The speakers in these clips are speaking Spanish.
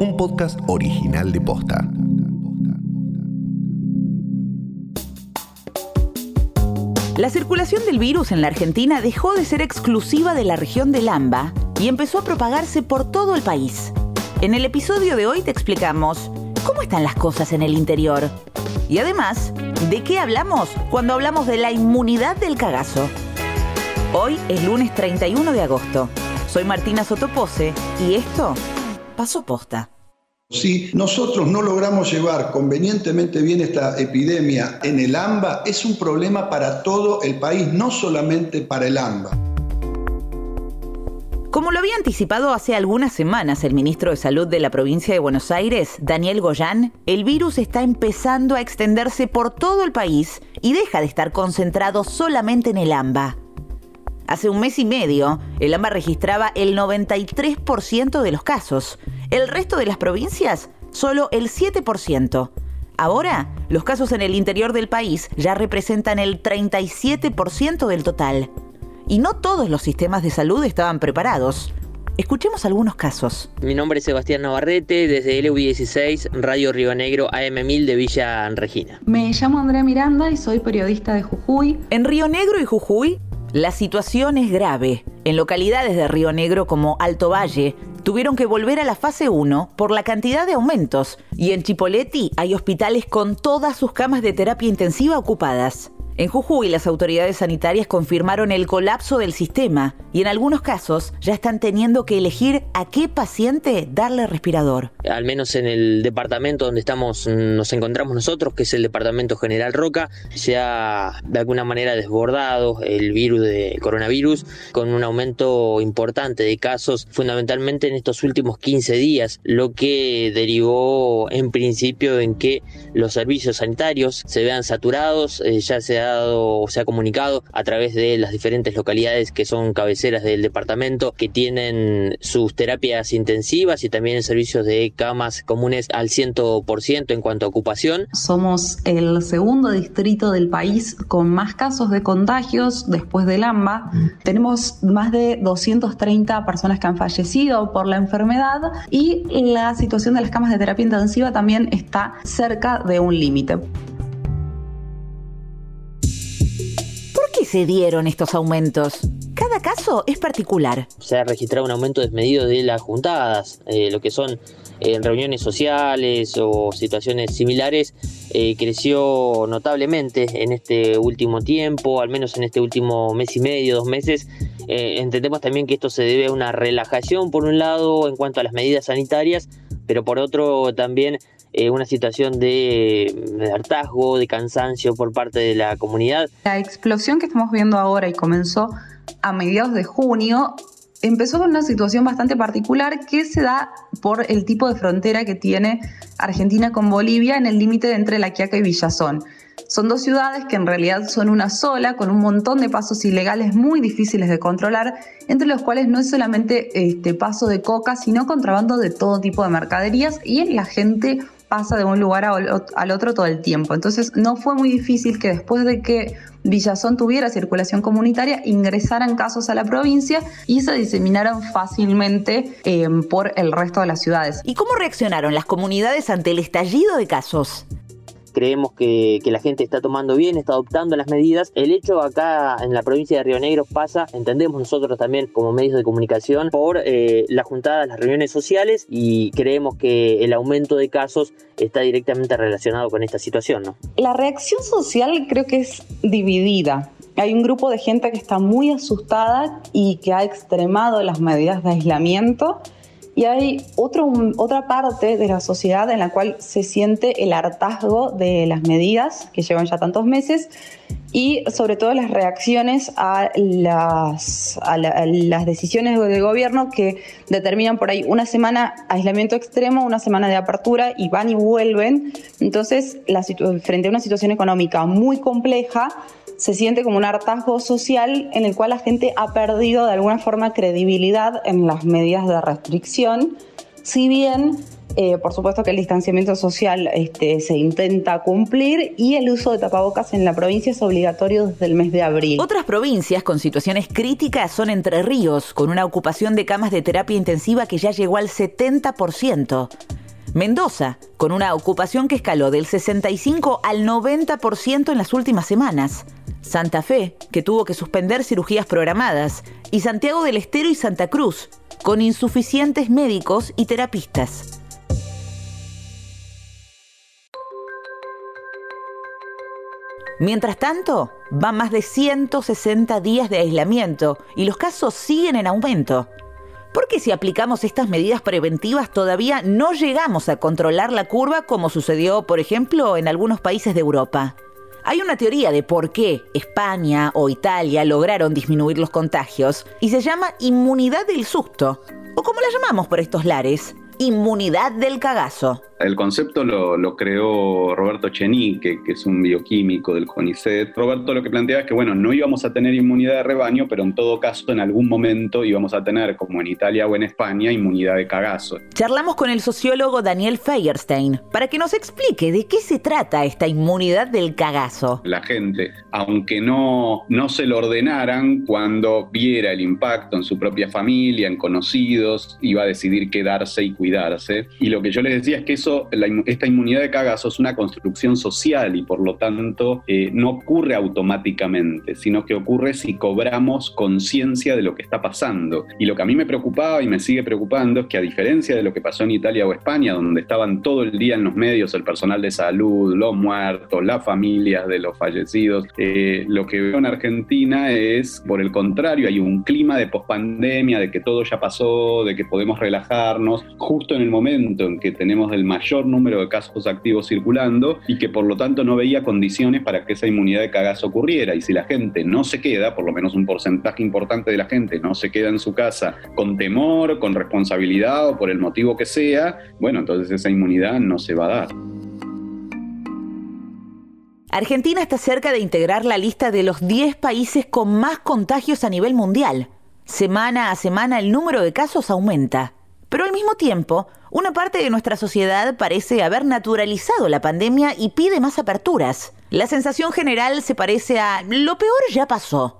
un podcast original de Posta. La circulación del virus en la Argentina dejó de ser exclusiva de la región del AMBA y empezó a propagarse por todo el país. En el episodio de hoy te explicamos cómo están las cosas en el interior. Y además, ¿de qué hablamos cuando hablamos de la inmunidad del cagazo? Hoy es lunes 31 de agosto. Soy Martina Sotopose y esto pasó posta. Si nosotros no logramos llevar convenientemente bien esta epidemia en el AMBA, es un problema para todo el país, no solamente para el AMBA. Como lo había anticipado hace algunas semanas el ministro de Salud de la provincia de Buenos Aires, Daniel Goyán, el virus está empezando a extenderse por todo el país y deja de estar concentrado solamente en el AMBA. Hace un mes y medio, el AMBA registraba el 93% de los casos. El resto de las provincias, solo el 7%. Ahora, los casos en el interior del país ya representan el 37% del total. Y no todos los sistemas de salud estaban preparados. Escuchemos algunos casos. Mi nombre es Sebastián Navarrete, desde LU16, Radio Río Negro, AM1000 de Villa Regina. Me llamo Andrea Miranda y soy periodista de Jujuy. En Río Negro y Jujuy, la situación es grave. En localidades de Río Negro como Alto Valle, tuvieron que volver a la fase 1 por la cantidad de aumentos. Y en Chipoleti hay hospitales con todas sus camas de terapia intensiva ocupadas. En Jujuy las autoridades sanitarias confirmaron el colapso del sistema y en algunos casos ya están teniendo que elegir a qué paciente darle respirador. Al menos en el departamento donde estamos nos encontramos nosotros, que es el departamento General Roca, se ha de alguna manera desbordado el virus de coronavirus con un aumento importante de casos fundamentalmente en estos últimos 15 días, lo que derivó en principio en que los servicios sanitarios se vean saturados, eh, ya sea se ha comunicado a través de las diferentes localidades que son cabeceras del departamento que tienen sus terapias intensivas y también servicios de camas comunes al 100% en cuanto a ocupación. Somos el segundo distrito del país con más casos de contagios después del AMBA. Tenemos más de 230 personas que han fallecido por la enfermedad y la situación de las camas de terapia intensiva también está cerca de un límite. Se dieron estos aumentos? Cada caso es particular. Se ha registrado un aumento desmedido de las juntadas, eh, lo que son eh, reuniones sociales o situaciones similares, eh, creció notablemente en este último tiempo, al menos en este último mes y medio, dos meses. entendemos también que esto se debe a una relajación, por un lado, en cuanto a las medidas sanitarias, pero por otro también eh, una situación de, hartazgo, de cansancio por parte de la comunidad. La explosión que estamos viendo ahora y comenzó a mediados de junio empezó con una situación bastante particular que se da por el tipo de frontera que tiene Argentina con Bolivia en el límite entre La Quiaca y Villazón. Son dos ciudades que en realidad son una sola, con un montón de pasos ilegales muy difíciles de controlar, entre los cuales no es solamente este paso de coca, sino contrabando de todo tipo de mercaderías y la gente pasa de un lugar al otro todo el tiempo. Entonces no fue muy difícil que después de que Villazón tuviera circulación comunitaria, ingresaran casos a la provincia y se diseminaran fácilmente em, por el resto de las ciudades. ¿Y cómo reaccionaron las comunidades ante el estallido de casos? Creemos que, la gente está tomando bien, está adoptando las medidas. El hecho acá en la provincia de Río Negro pasa, entendemos nosotros también como medios de comunicación, por eh, las juntadas, las reuniones sociales y creemos que el aumento de casos está directamente relacionado con esta situación. ¿no? La reacción social creo que es dividida. Hay un grupo de gente que está muy asustada y que ha extremado las medidas de aislamiento y hay otro, otra parte de la sociedad en la cual se siente el hartazgo de las medidas que llevan ya tantos meses y sobre todo las reacciones a las, a las decisiones del gobierno que determinan por ahí una semana aislamiento extremo, una semana de apertura y van y vuelven. Entonces, la, frente a una situación económica muy compleja, se siente como un hartazgo social en el cual la gente ha perdido de alguna forma credibilidad en las medidas de restricción, si bien Eh, por supuesto que el distanciamiento social este, se intenta cumplir y el uso de tapabocas en la provincia es obligatorio desde el mes de abril. Otras provincias con situaciones críticas son Entre Ríos, con una ocupación de camas de terapia intensiva que ya llegó al 70%. Mendoza, con una ocupación que escaló del 65 al 90% en las últimas semanas. Santa Fe, que tuvo que suspender cirugías programadas. Y Santiago del Estero y Santa Cruz, con insuficientes médicos y terapistas. Mientras tanto, van más de 160 días de aislamiento y los casos siguen en aumento. Porque si aplicamos estas medidas preventivas todavía no llegamos a controlar la curva como sucedió, por ejemplo, en algunos países de Europa? Hay una teoría de por qué España o Italia lograron disminuir los contagios y se llama inmunidad del susto, o como la llamamos por estos lares, inmunidad del cagazo. El concepto lo, creó Roberto Chenique, que es un bioquímico del CONICET. Roberto lo que planteaba es que, bueno, no íbamos a tener inmunidad de rebaño, pero en todo caso, en algún momento íbamos a tener, como en Italia o en España, inmunidad de cagazo. Charlamos con el sociólogo Daniel Feierstein para que nos explique de qué se trata esta inmunidad del cagazo. La gente, aunque no, no se lo ordenaran, cuando viera el impacto en su propia familia, en conocidos, iba a decidir quedarse y cuidarse. Y lo que yo les decía es que eso esta inmunidad de cagazo es una construcción social y por lo tanto eh, no ocurre automáticamente, sino que ocurre si cobramos conciencia de lo que está pasando. Y lo que a mí me preocupaba y me sigue preocupando es que a diferencia de lo que pasó en Italia o España, donde estaban todo el día en los medios el personal de salud, los muertos, las familias de los fallecidos, eh, lo que veo en Argentina es, por el contrario, hay un clima de pospandemia, de que todo ya pasó, de que podemos relajarnos, justo en el momento en que tenemos el mayor mayor número de casos activos circulando y que por lo tanto no veía condiciones para que esa inmunidad de cagazo ocurriera. Y si la gente no se queda, por lo menos un porcentaje importante de la gente no se queda en su casa con temor, con responsabilidad o por el motivo que sea, bueno, entonces esa inmunidad no se va a dar. Argentina está cerca de integrar la lista de los 10 países con más contagios a nivel mundial. Semana a semana el número de casos aumenta. Pero al mismo tiempo, una parte de nuestra sociedad parece haber naturalizado la pandemia y pide más aperturas. La sensación general se parece a lo peor ya pasó.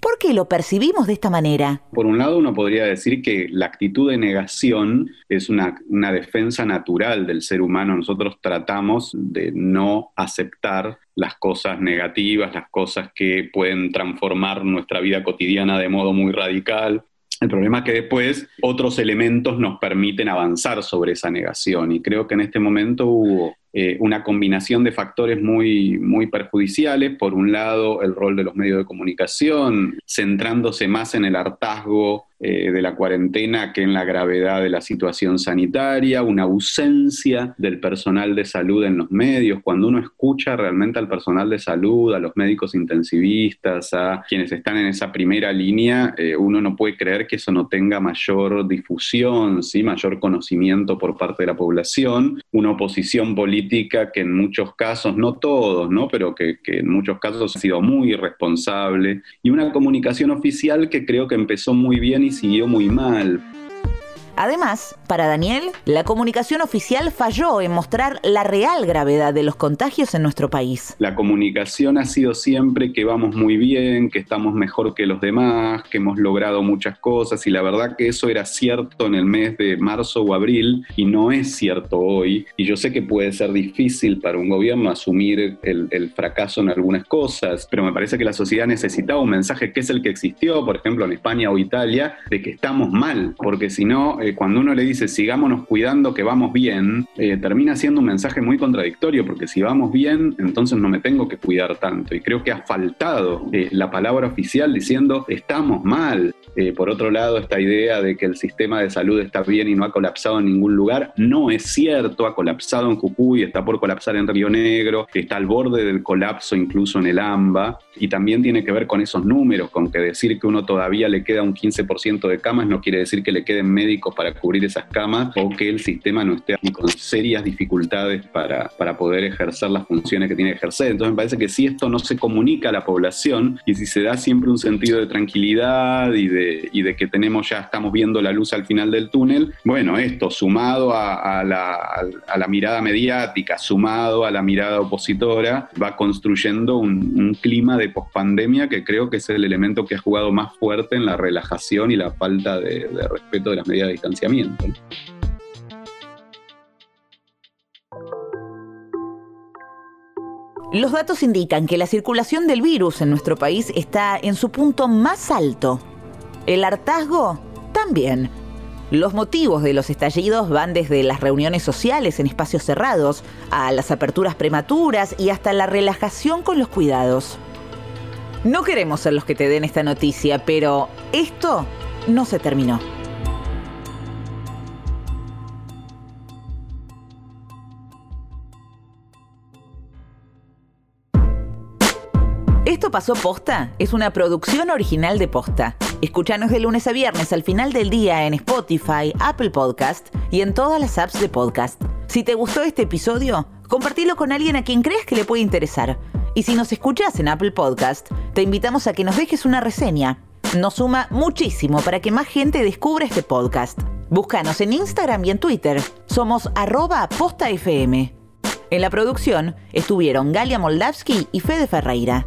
¿Por qué lo percibimos de esta manera? Por un lado, uno podría decir que la actitud de negación es una, una, defensa natural del ser humano. Nosotros tratamos de no aceptar las cosas negativas, las cosas que pueden transformar nuestra vida cotidiana de modo muy radical. El problema es que después otros elementos nos permiten avanzar sobre esa negación y creo que en este momento hubo eh, una combinación de factores muy, muy perjudiciales. Por un lado, el rol de los medios de comunicación, centrándose más en el hartazgo eh, de la cuarentena que en la gravedad de la situación sanitaria, una ausencia del personal de salud en los medios. Cuando uno escucha realmente al personal de salud, a los médicos intensivistas, a quienes están en esa primera línea, eh, uno no puede creer que eso no tenga mayor difusión, ¿sí? mayor conocimiento por parte de la población, una oposición política que en muchos casos, no todos, ¿no? pero que, que en muchos casos ha sido muy irresponsable, y una comunicación oficial que creo que empezó muy bien y siguió muy mal. Además, para Daniel, la comunicación oficial falló en mostrar la real gravedad de los contagios en nuestro país. La comunicación ha sido siempre que vamos muy bien, que estamos mejor que los demás, que hemos logrado muchas cosas y la verdad que eso era cierto en el mes de marzo o abril y no es cierto hoy. Y yo sé que puede ser difícil para un gobierno asumir el, el fracaso en algunas cosas, pero me parece que la sociedad necesitaba un mensaje que es el que existió, por ejemplo, en España o Italia, de que estamos mal, porque si no eh, cuando uno le dice sigámonos cuidando que vamos bien, eh, termina siendo un mensaje muy contradictorio, porque si vamos bien, entonces no me tengo que cuidar tanto. Y creo que ha faltado eh, la palabra oficial diciendo estamos mal. por otro lado, esta idea de que el sistema de salud está bien y no ha colapsado en ningún lugar, no es cierto, ha colapsado en Jujuy, está por colapsar en Río Negro, está al borde del colapso incluso en el AMBA, y también tiene que ver con esos números, con que decir que uno todavía le queda un 15% de camas no quiere decir que le queden médicos para cubrir esas camas o que el sistema no esté con serias dificultades para, para poder ejercer las funciones que tiene que ejercer. Entonces me parece que si esto no se comunica a la población y si se da siempre un sentido de tranquilidad y de, y de que tenemos ya estamos viendo la luz al final del túnel, bueno, esto sumado a, la, a la, mirada mediática, sumado a la mirada opositora, va construyendo un, clima de pospandemia que creo que es el elemento que ha jugado más fuerte en la relajación y la falta de, respeto de las medidas de Los datos indican que la circulación del virus en nuestro país está en su punto más alto. El hartazgo también. Los motivos de los estallidos van desde las reuniones sociales en espacios cerrados, a las aperturas prematuras y hasta la relajación con los cuidados. No queremos ser los que te den esta noticia, pero esto no se terminó. Esto pasó posta es una producción original de posta. Escúchanos de lunes a viernes al final del día en Spotify, Apple Podcast y en todas las apps de podcast. Si te gustó este episodio, compartilo con alguien a quien crees que le puede interesar. Y si nos escuchas en Apple Podcast, te invitamos a que nos dejes una reseña. Nos suma muchísimo para que más gente descubra este podcast. Búscanos en Instagram y en Twitter. Somos arroba postafm. En la producción estuvieron Galia Moldavsky y Fede Ferreira.